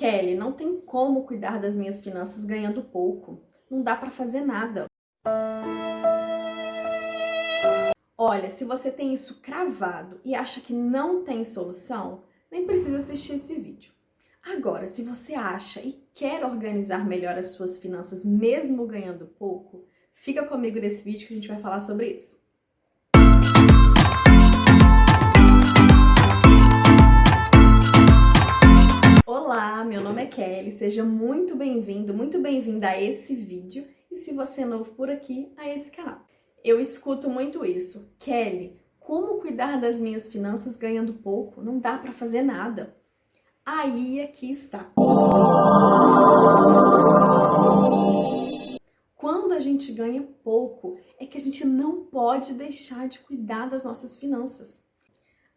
Kelly, não tem como cuidar das minhas finanças ganhando pouco. Não dá para fazer nada. Olha, se você tem isso cravado e acha que não tem solução, nem precisa assistir esse vídeo. Agora, se você acha e quer organizar melhor as suas finanças mesmo ganhando pouco, fica comigo nesse vídeo que a gente vai falar sobre isso. Kelly, seja muito bem-vindo, muito bem-vinda a esse vídeo e se você é novo por aqui, a esse canal. Eu escuto muito isso. Kelly, como cuidar das minhas finanças ganhando pouco? Não dá para fazer nada. Aí aqui está. Quando a gente ganha pouco, é que a gente não pode deixar de cuidar das nossas finanças.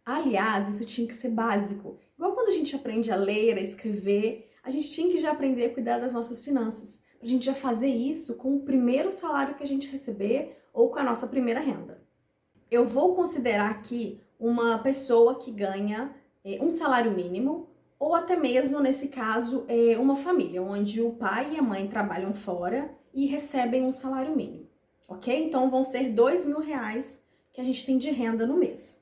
Aliás, isso tinha que ser básico. Igual quando a gente aprende a ler, a escrever, a gente tinha que já aprender a cuidar das nossas finanças. Pra gente já fazer isso com o primeiro salário que a gente receber ou com a nossa primeira renda. Eu vou considerar aqui uma pessoa que ganha é, um salário mínimo ou até mesmo, nesse caso, é, uma família onde o pai e a mãe trabalham fora e recebem um salário mínimo, ok? Então vão ser dois mil reais que a gente tem de renda no mês.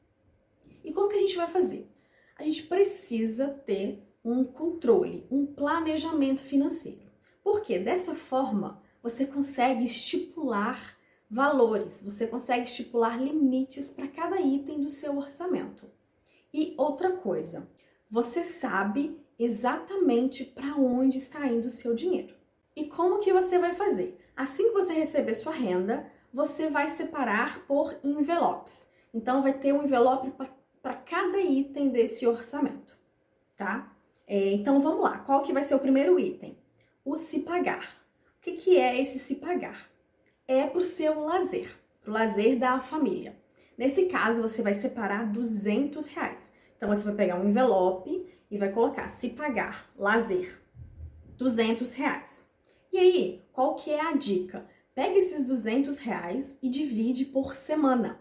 E como que a gente vai fazer? A gente precisa ter um controle, um planejamento financeiro. Porque dessa forma você consegue estipular valores, você consegue estipular limites para cada item do seu orçamento. E outra coisa, você sabe exatamente para onde está indo o seu dinheiro. E como que você vai fazer? Assim que você receber sua renda, você vai separar por envelopes. Então vai ter um envelope para cada item desse orçamento, tá? É, então vamos lá, qual que vai ser o primeiro item? O se pagar. O que, que é esse se pagar? é para o seu lazer, para o lazer da família. Nesse caso, você vai separar 200 reais. Então, você vai pegar um envelope e vai colocar se pagar, lazer, 200 reais. E aí, qual que é a dica? Pega esses 200 reais e divide por semana.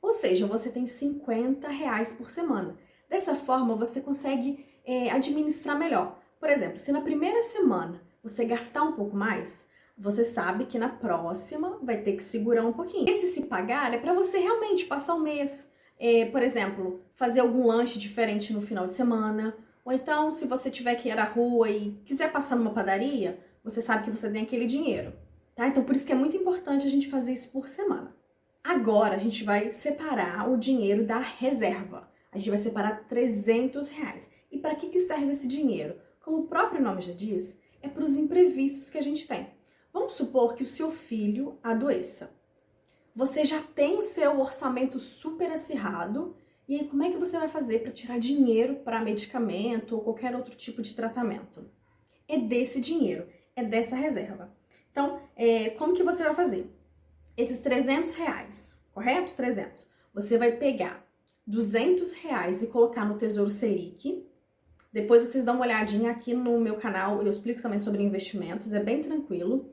Ou seja, você tem 50 reais por semana. Dessa forma, você consegue é, administrar melhor. Por exemplo, se na primeira semana você gastar um pouco mais, você sabe que na próxima vai ter que segurar um pouquinho. Esse se pagar é para você realmente passar um mês, é, por exemplo, fazer algum lanche diferente no final de semana. Ou então, se você tiver que ir à rua e quiser passar numa padaria, você sabe que você tem aquele dinheiro, tá? Então, por isso que é muito importante a gente fazer isso por semana. Agora, a gente vai separar o dinheiro da reserva. A gente vai separar 300 reais. E para que, que serve esse dinheiro? Como o próprio nome já diz, é para os imprevistos que a gente tem. Vamos supor que o seu filho adoeça. Você já tem o seu orçamento super acirrado, e aí como é que você vai fazer para tirar dinheiro para medicamento ou qualquer outro tipo de tratamento? É desse dinheiro, é dessa reserva. Então, é, como que você vai fazer? Esses 300 reais, correto? 300. Você vai pegar 200 reais e colocar no Tesouro Selic. Depois vocês dão uma olhadinha aqui no meu canal, eu explico também sobre investimentos, é bem tranquilo.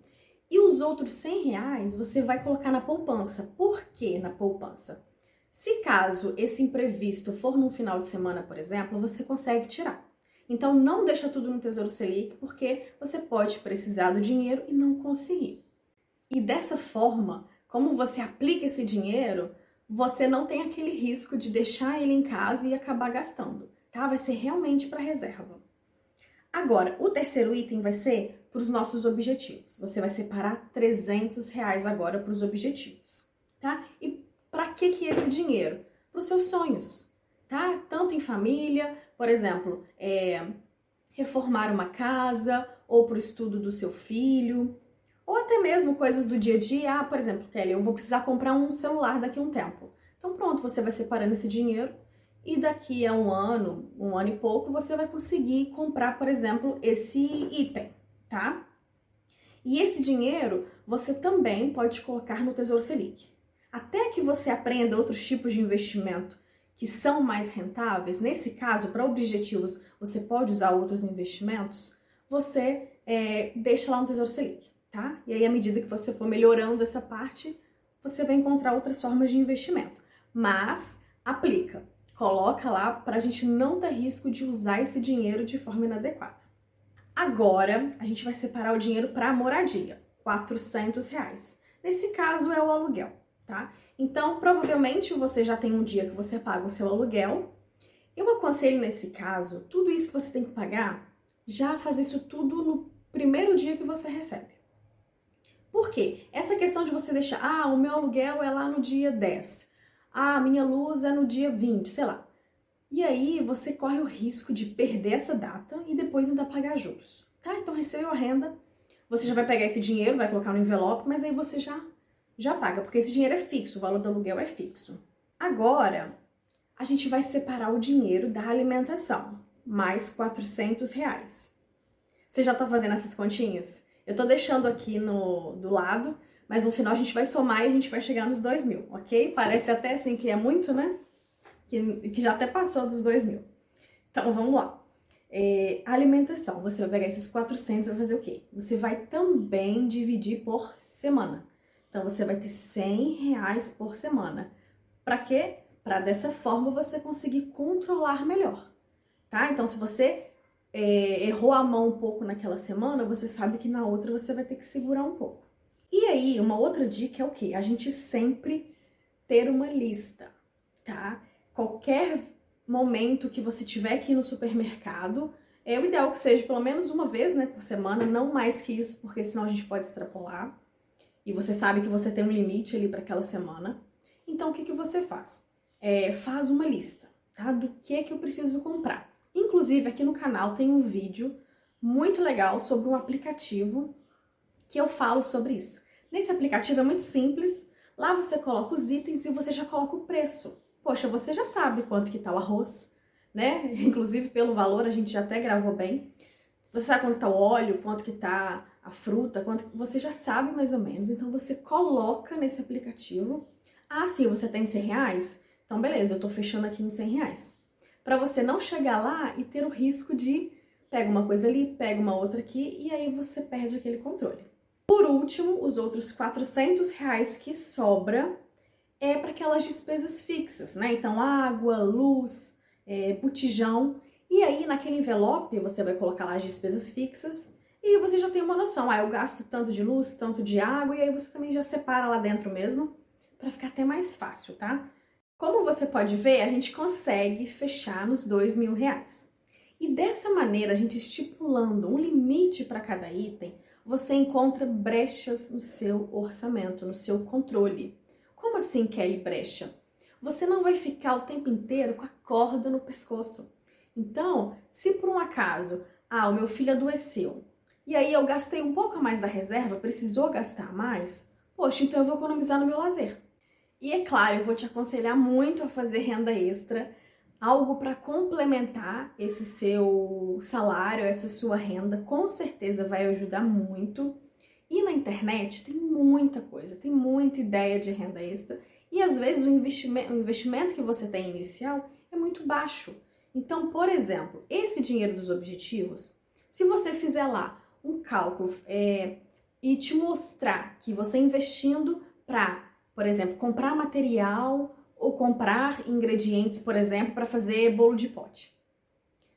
E os outros 100 reais você vai colocar na poupança. Por que na poupança? Se caso esse imprevisto for num final de semana, por exemplo, você consegue tirar. Então não deixa tudo no Tesouro Selic, porque você pode precisar do dinheiro e não conseguir. E dessa forma, como você aplica esse dinheiro, você não tem aquele risco de deixar ele em casa e acabar gastando, tá? Vai ser realmente para reserva. Agora, o terceiro item vai ser para os nossos objetivos. Você vai separar 300 reais agora para os objetivos, tá? E para que que esse dinheiro? Para os seus sonhos, tá? Tanto em família, por exemplo, é, reformar uma casa, ou para o estudo do seu filho, ou até mesmo coisas do dia a dia. Ah, por exemplo, Kelly, eu vou precisar comprar um celular daqui a um tempo. Então pronto, você vai separando esse dinheiro e daqui a um ano, um ano e pouco, você vai conseguir comprar, por exemplo, esse item, tá? E esse dinheiro você também pode colocar no Tesouro Selic. Até que você aprenda outros tipos de investimento que são mais rentáveis, nesse caso, para objetivos, você pode usar outros investimentos, você é, deixa lá no Tesouro Selic, tá? E aí, à medida que você for melhorando essa parte, você vai encontrar outras formas de investimento. Mas aplica coloca lá para a gente não ter risco de usar esse dinheiro de forma inadequada. Agora, a gente vai separar o dinheiro para moradia, 400 reais. Nesse caso, é o aluguel, tá? Então, provavelmente você já tem um dia que você paga o seu aluguel. Eu aconselho nesse caso, tudo isso que você tem que pagar, já fazer isso tudo no primeiro dia que você recebe. Por quê? Essa questão de você deixar, ah, o meu aluguel é lá no dia 10, ah, a minha luz é no dia 20, sei lá. E aí você corre o risco de perder essa data e depois ainda pagar juros. Tá? Então recebeu a renda, você já vai pegar esse dinheiro, vai colocar no envelope, mas aí você já já paga, porque esse dinheiro é fixo, o valor do aluguel é fixo. Agora, a gente vai separar o dinheiro da alimentação, mais 400 reais. Você já tá fazendo essas continhas? Eu tô deixando aqui no, do lado, mas no final a gente vai somar e a gente vai chegar nos 2 mil, ok? Parece até assim que é muito, né? Que, que já até passou dos 2 mil. Então vamos lá. É, alimentação, você vai pegar esses 400 e vai fazer o quê? Você vai também dividir por semana. Então você vai ter 100 reais por semana. Para quê? Para dessa forma você conseguir controlar melhor, tá? Então se você é, errou a mão um pouco naquela semana, você sabe que na outra você vai ter que segurar um pouco. E aí, uma outra dica é o que? A gente sempre ter uma lista, tá? Qualquer momento que você tiver aqui no supermercado, é o ideal que seja pelo menos uma vez, né, por semana, não mais que isso, porque senão a gente pode extrapolar. E você sabe que você tem um limite ali para aquela semana. Então, o que, que você faz? É, faz uma lista, tá? Do que que eu preciso comprar. Inclusive, aqui no canal tem um vídeo muito legal sobre um aplicativo que eu falo sobre isso. Nesse aplicativo é muito simples. Lá você coloca os itens e você já coloca o preço. Poxa, você já sabe quanto que tá o arroz, né? Inclusive pelo valor a gente já até gravou bem. Você sabe quanto tá o óleo, quanto que tá a fruta, quanto você já sabe mais ou menos. Então você coloca nesse aplicativo. Ah, sim, você tem 100 reais? Então beleza, eu tô fechando aqui em 100 reais para você não chegar lá e ter o risco de pega uma coisa ali, pega uma outra aqui e aí você perde aquele controle. Por último, os outros 400 reais que sobra é para aquelas despesas fixas, né? Então, água, luz, é, botijão. E aí, naquele envelope, você vai colocar lá as despesas fixas e você já tem uma noção. Ah, eu gasto tanto de luz, tanto de água, e aí você também já separa lá dentro mesmo, para ficar até mais fácil, tá? Como você pode ver, a gente consegue fechar nos dois mil reais. E dessa maneira, a gente estipulando um limite para cada item, você encontra brechas no seu orçamento, no seu controle. Como assim, Kelly, brecha? Você não vai ficar o tempo inteiro com a corda no pescoço. Então, se por um acaso, ah, o meu filho adoeceu, e aí eu gastei um pouco a mais da reserva, precisou gastar mais, poxa, então eu vou economizar no meu lazer. E é claro, eu vou te aconselhar muito a fazer renda extra, algo para complementar esse seu salário, essa sua renda, com certeza vai ajudar muito. E na internet tem muita coisa, tem muita ideia de renda extra e às vezes o investimento, o investimento que você tem inicial é muito baixo. Então, por exemplo, esse dinheiro dos objetivos, se você fizer lá um cálculo é, e te mostrar que você investindo para por exemplo, comprar material ou comprar ingredientes, por exemplo, para fazer bolo de pote.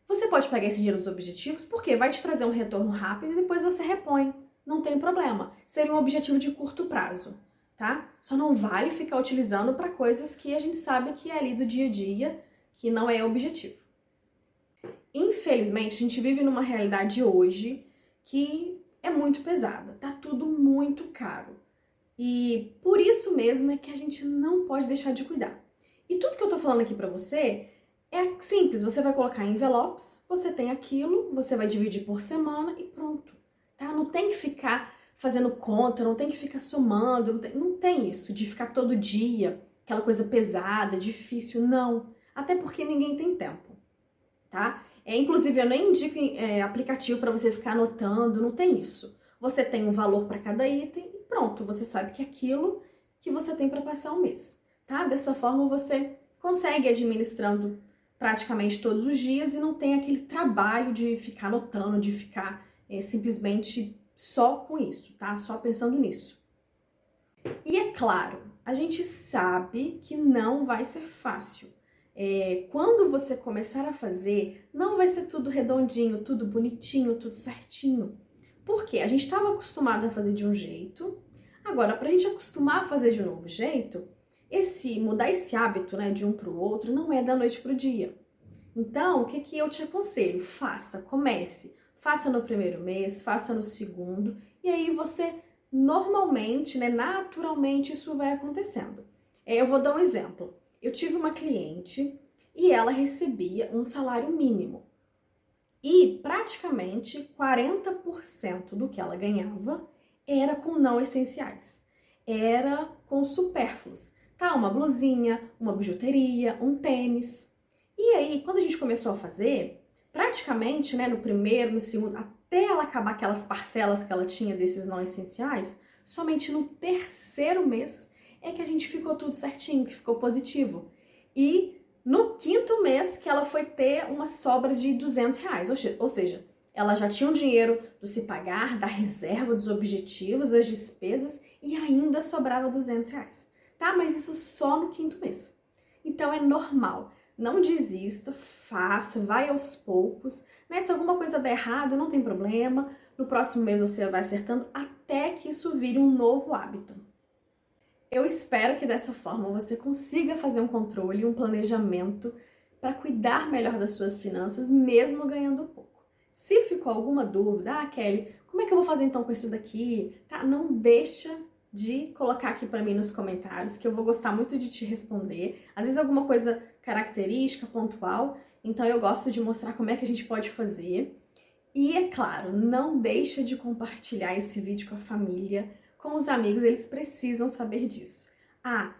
Você pode pegar esse dinheiro dos objetivos porque vai te trazer um retorno rápido e depois você repõe. Não tem problema. Seria um objetivo de curto prazo, tá? Só não vale ficar utilizando para coisas que a gente sabe que é ali do dia a dia, que não é objetivo. Infelizmente, a gente vive numa realidade hoje que é muito pesada. Tá tudo muito caro. E por isso mesmo é que a gente não pode deixar de cuidar. E tudo que eu tô falando aqui para você é simples, você vai colocar em envelopes, você tem aquilo, você vai dividir por semana e pronto, tá? Não tem que ficar fazendo conta, não tem que ficar somando, não tem, não tem isso de ficar todo dia, aquela coisa pesada, difícil, não. Até porque ninguém tem tempo, tá? É, inclusive, eu nem indico é, aplicativo para você ficar anotando, não tem isso. Você tem um valor para cada item pronto, você sabe que é aquilo que você tem para passar o mês, tá? Dessa forma você consegue administrando praticamente todos os dias e não tem aquele trabalho de ficar anotando, de ficar é, simplesmente só com isso, tá? Só pensando nisso. E é claro, a gente sabe que não vai ser fácil. é, quando você começar a fazer, não vai ser tudo redondinho, tudo bonitinho, tudo certinho. Por quê? A gente estava acostumado a fazer de um jeito, agora, para a gente acostumar a fazer de um novo jeito, esse mudar esse hábito né, de um para o outro não é da noite para o dia. Então, o que, que eu te aconselho? Faça, comece. Faça no primeiro mês, faça no segundo, e aí você normalmente, né, naturalmente, isso vai acontecendo. É, eu vou dar um exemplo. Eu tive uma cliente e ela recebia um salário mínimo. E praticamente 40% do que ela ganhava era com não essenciais. Era com supérfluos. Tá, uma blusinha, uma bijuteria, um tênis. E aí, quando a gente começou a fazer, praticamente, né, no primeiro, no segundo, até ela acabar aquelas parcelas que ela tinha desses não essenciais, somente no terceiro mês é que a gente ficou tudo certinho, que ficou positivo. E no quinto mês que ela foi ter uma sobra de 200 reais, ou seja, ela já tinha o dinheiro do se pagar, da reserva, dos objetivos, das despesas e ainda sobrava 200 reais. Tá, mas isso só no quinto mês. Então é normal. Não desista, faça, vai aos poucos. Né? Se alguma coisa der errado, não tem problema. No próximo mês você vai acertando até que isso vire um novo hábito. Eu espero que dessa forma você consiga fazer um controle, um planejamento para cuidar melhor das suas finanças, mesmo ganhando pouco. Se ficou alguma dúvida, ah, Kelly, como é que eu vou fazer então com isso daqui? Tá? Não deixa de colocar aqui para mim nos comentários, que eu vou gostar muito de te responder. Às vezes alguma coisa característica, pontual, então eu gosto de mostrar como é que a gente pode fazer. E é claro, não deixa de compartilhar esse vídeo com a família, com os amigos, eles precisam saber disso. Ah,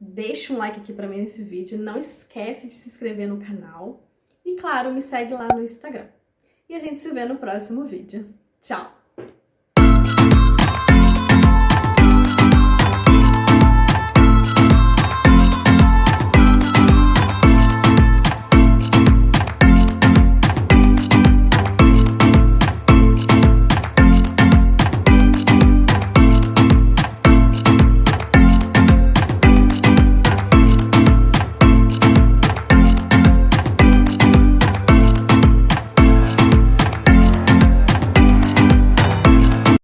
deixa um like aqui para mim nesse vídeo, não esquece de se inscrever no canal e claro, me segue lá no Instagram. E a gente se vê no próximo vídeo. Tchau!